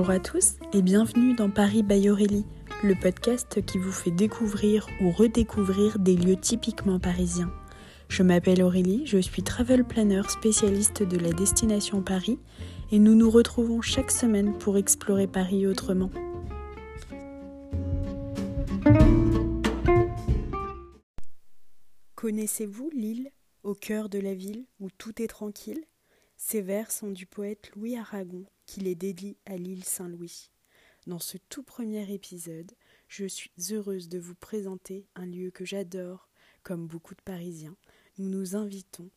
Bonjour à tous et bienvenue dans Paris by Aurélie, le podcast qui vous fait découvrir ou redécouvrir des lieux typiquement parisiens. Je m'appelle Aurélie, je suis travel planner spécialiste de la destination Paris et nous nous retrouvons chaque semaine pour explorer Paris autrement. Connaissez-vous l'île au cœur de la ville où tout est tranquille? Ces vers sont du poète Louis Aragon qui les dédie à l'île Saint-Louis. Dans ce tout premier épisode, je suis heureuse de vous présenter un lieu que j'adore, comme beaucoup de Parisiens. Nous nous invitons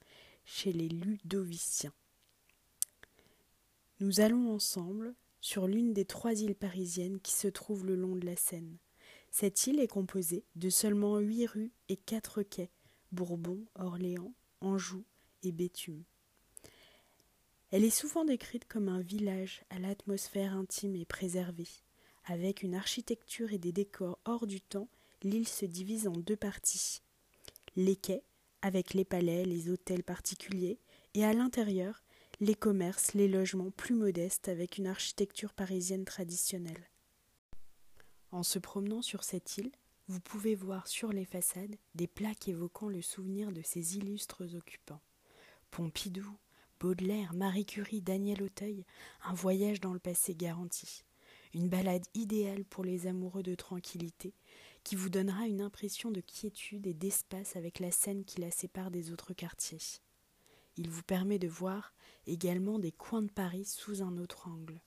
chez les Ludoviciens. Nous allons ensemble sur l'une des trois îles parisiennes qui se trouvent le long de la Seine. Cette île est composée de seulement huit rues et quatre quais Bourbon, Orléans, Anjou et Béthune. Elle est souvent décrite comme un village à l'atmosphère intime et préservée. Avec une architecture et des décors hors du temps, l'île se divise en deux parties. Les quais, avec les palais, les hôtels particuliers, et à l'intérieur, les commerces, les logements plus modestes avec une architecture parisienne traditionnelle. En se promenant sur cette île, vous pouvez voir sur les façades des plaques évoquant le souvenir de ses illustres occupants. Pompidou, Baudelaire, Marie Curie, Daniel Auteuil, un voyage dans le passé garanti. Une balade idéale pour les amoureux de tranquillité, qui vous donnera une impression de quiétude et d'espace avec la scène qui la sépare des autres quartiers. Il vous permet de voir également des coins de Paris sous un autre angle.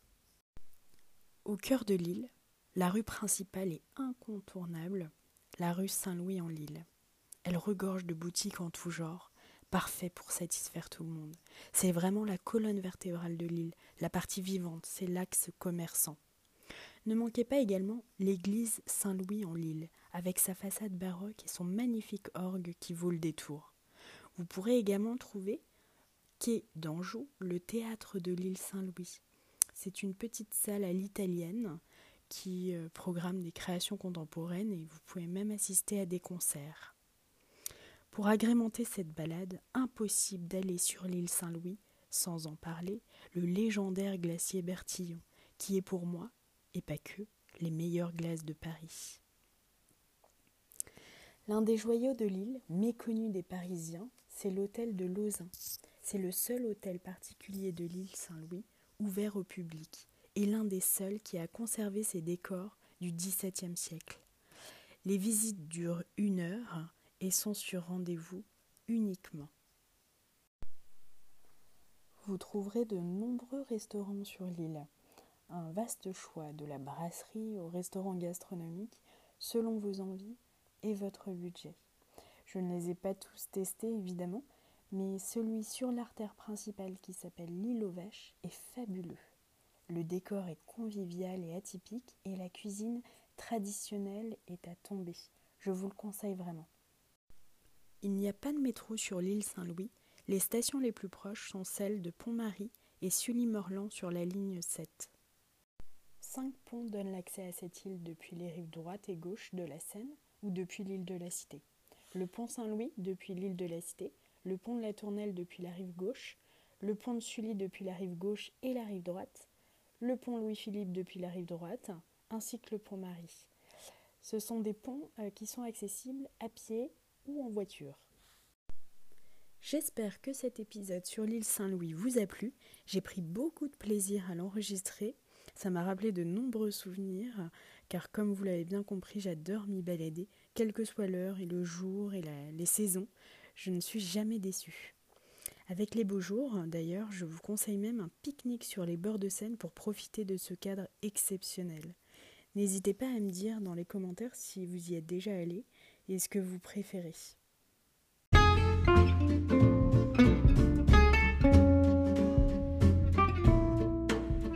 Au cœur de l'île, la rue principale est incontournable, la rue Saint-Louis en Lille. Elle regorge de boutiques en tout genre, parfait pour satisfaire tout le monde. C'est vraiment la colonne vertébrale de l'île, la partie vivante, c'est l'axe commerçant. Ne manquez pas également l'église Saint-Louis en Lille, avec sa façade baroque et son magnifique orgue qui vaut le détour. Vous pourrez également trouver quai d'Anjou, le théâtre de l'île Saint-Louis. C'est une petite salle à l'italienne qui euh, programme des créations contemporaines et vous pouvez même assister à des concerts. Pour agrémenter cette balade, impossible d'aller sur l'île Saint-Louis sans en parler, le légendaire glacier Bertillon, qui est pour moi, et pas que, les meilleures glaces de Paris. L'un des joyaux de l'île, méconnu des Parisiens, c'est l'hôtel de Lausanne. C'est le seul hôtel particulier de l'île Saint-Louis ouvert au public et l'un des seuls qui a conservé ses décors du XVIIe siècle. Les visites durent une heure sont sur rendez-vous uniquement. Vous trouverez de nombreux restaurants sur l'île, un vaste choix de la brasserie au restaurant gastronomique selon vos envies et votre budget. Je ne les ai pas tous testés évidemment, mais celui sur l'artère principale qui s'appelle l'île aux vaches est fabuleux. Le décor est convivial et atypique et la cuisine traditionnelle est à tomber. Je vous le conseille vraiment. Il n'y a pas de métro sur l'île Saint-Louis. Les stations les plus proches sont celles de Pont-Marie et Sully-Morland sur la ligne 7. Cinq ponts donnent l'accès à cette île depuis les rives droite et gauche de la Seine ou depuis l'île de la Cité. Le pont Saint-Louis depuis l'île de la Cité, le pont de la Tournelle depuis la rive gauche, le pont de Sully depuis la rive gauche et la rive droite, le pont Louis-Philippe depuis la rive droite, ainsi que le pont Marie. Ce sont des ponts euh, qui sont accessibles à pied en voiture. J'espère que cet épisode sur l'île Saint-Louis vous a plu. J'ai pris beaucoup de plaisir à l'enregistrer. Ça m'a rappelé de nombreux souvenirs, car comme vous l'avez bien compris, j'adore m'y balader, quelle que soit l'heure et le jour et les saisons. Je ne suis jamais déçue. Avec les beaux jours, d'ailleurs, je vous conseille même un pique-nique sur les bords de Seine pour profiter de ce cadre exceptionnel. N'hésitez pas à me dire dans les commentaires si vous y êtes déjà allé et ce que vous préférez.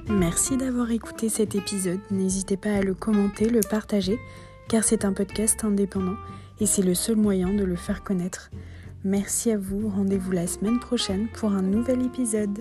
Merci d'avoir écouté cet épisode. N'hésitez pas à le commenter, le partager, car c'est un podcast indépendant et c'est le seul moyen de le faire connaître. Merci à vous, rendez-vous la semaine prochaine pour un nouvel épisode.